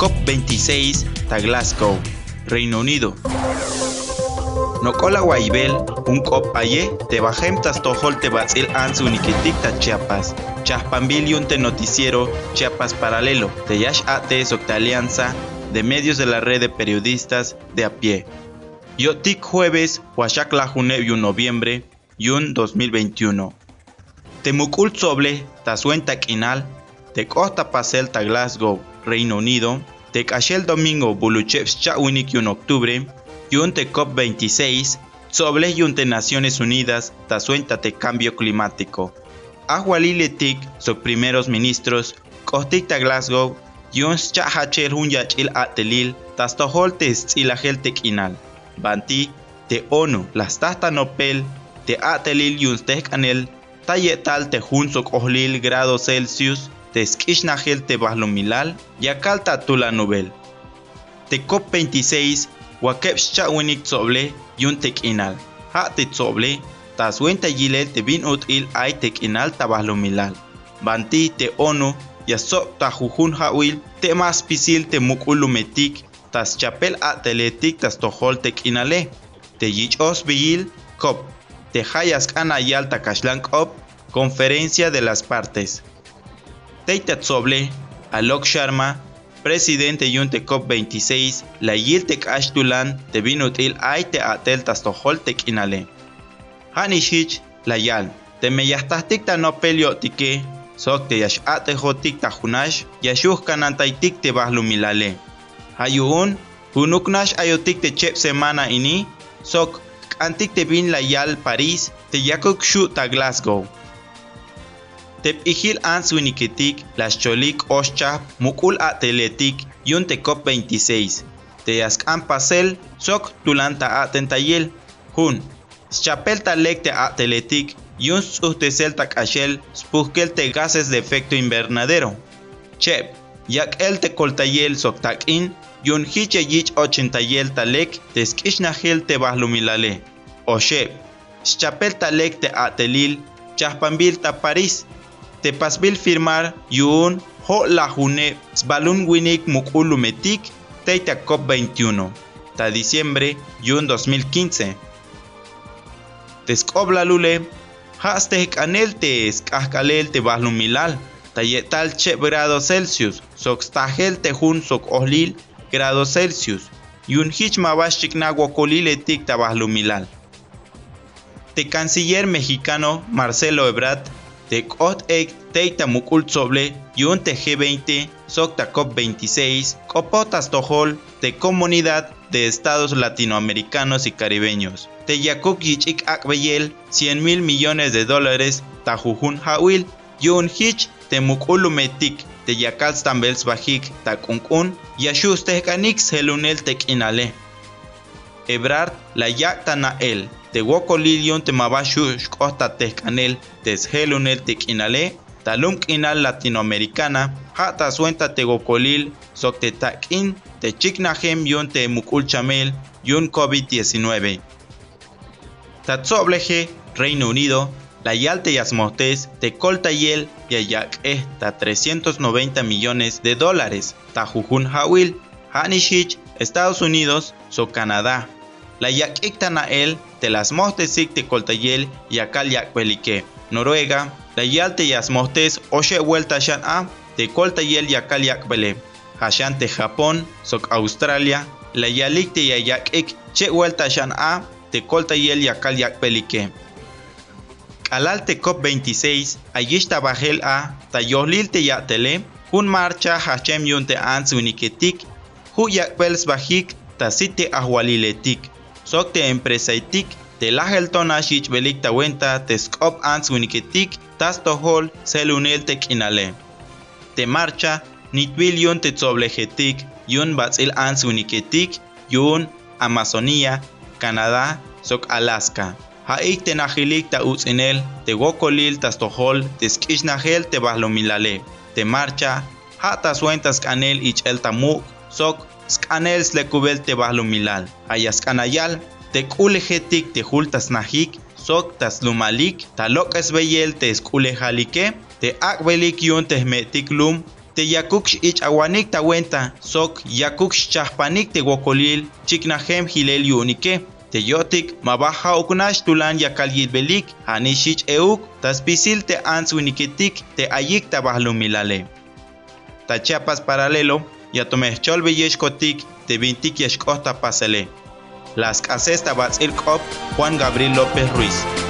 COP26 ta Glasgow, Reino Unido. Nokola Waibel, un cop aye, te bajem tas tojol te batzil anzu nikitik ta Chiapas. Chapambil te noticiero Chiapas Paralelo, te yash ate socta alianza de medios de la red de periodistas de a pie. Yotik jueves, Huachac la un noviembre, yun 2021. Temukul soble, ta suenta quinal, te costa pasel ta Glasgow, Reino Unido, te cachel domingo Buluchevs Chawinik yun octubre, Yunte COP26, sobre Yunte Naciones Unidas, te Cambio Climático. Ahualiletik, sus primeros ministros, Kostikta Glasgow, Yuns Chahachel Hunyachil Atelil, Tastoholtes Tzilahel Inal. Banti, te ONU, las Tasta Nopel, te Atelil Yuns Tekanel, Tayetal te Hunsok Ohlil grado Celsius, te Skishnahel te Bahlumilal, Yakalta Tula Nobel. Te COP26, wakep winik tsoble yun inal. Ha te tsoble, ta suenta yile te bin util ay inal tabahlo milal. Banti te ono, ya sok ta jujun hawil, te mas pisil te mukulumetik, tas chapel atletik tas tohol inale. Te yichos biyil, kop. Te hayas kanayal ta kashlan kop, conferencia de las partes. Teita tsoble, Alok Sharma, presidente yunte COP26 la yiltek ashtulan te binutil aite atel tastoholtek inale. Hanishich la yal, te meyastahtik ta no tike, sok te yash ate jotik ta hunash, yashuh kanantaitik te bahlumilale. Hayuun, hunuknash ayotik te chep semana ini, sok antik te bin la yal Paris, te yakuk shu ta Glasgow. Tep ihil ans winiketik, las cholik oschap, mukul ateletik, yun te cop 26. Te askan pasel, sok tulanta atentayel. Hun, schapel talek te ateletik, yun suhtesel takashel, spuhkel te gases de efecto invernadero. Chep, yak el te koltayel sok takin, yun hiche yich ochentayel talek, te skishnahel te bahlumilale. O shep, schapel talek te atelil, chahpambil ta Paris, te pasbil firmar yun ho la june sbalun winik mukulumetik teita cop 21 ta diciembre yun 2015 Tescobla lule haste kanel te skahkalel te bahlumilal ta yetal che grado Celsius sok stahel te jun sok ohlil grado Celsius yun hich mabashik naguacolile tik ta bahlumilal Te canciller mexicano Marcelo Ebrard de Ot Ek Teita Mukul Soble Yun G20 Sokta COP 26 Copotas Tohol de Comunidad de Estados Latinoamericanos y Caribeños. Te Yakuk Yichik Akbeyel 100 mil millones de dólares Tajujun Hawil Yun Hich Te Mukulumetik Te Yakal Stambels Bajik Takunkun Yashus Tekanix Helunel Tekinale. Ebrard Yaktanael te wokolilion te mabashu shkosta tehkanel teshelunel tekinale talum inal latinoamericana hata suenta te gokolil sok te takin te chiknahem yon te mukul chamel yon COVID-19. Tatsobleje, Reino Unido, la yalte yasmotes te coltayel yayak esta 390 millones de dólares. Tajujun Hawil, Hanishich, Estados Unidos, so Canadá. La yak el te las mostes te coltayel y akal yak pelike. Noruega, la yal te yas mostes oche vuelta shan a te coltayel y akal yak bele. Hashan te Japón, sok Australia, la yalik te yak ik che vuelta shan a te coltayel y akal yak pelike. Alal te COP 26, ayishta bajel a, ta yohlil te tele, un marcha Hashem yun te ans uniketik, hu yak pels bajik, ta site ahwaliletik sok te empresa itik te lahel tona shich belik ta wenta te skop ans winiketik tas tohol selunel tek inale. Te marcha nitwil yun te tzoblejetik yun batzil ans winiketik yun Amazonia, Canadá, sok Alaska. Haik te najilik ta utzinel te gokolil tas tohol te skishnahel te bahlomilale. Te marcha ha tas wentas kanel ich el tamuk sok skanel slekubel te milal. Ayas kanayal, te kulejetik te hultas nahik, sok tas lumalik, talok esbeyel te skule te akbelik yun te metik lum, te yakukx ich awanik ta wenta sok yakukx chahpanik te wokolil chiknahem hilel yunike te yotik mabaja okunash tulan yakal yilbelik hanishich euk taspisil te ans winiketik te ayik tabahlumilale ta Chiapas paralelo yatomehchol kotik te vintik yashkota pasele las cases tabatzil Juan Gabriel López Ruiz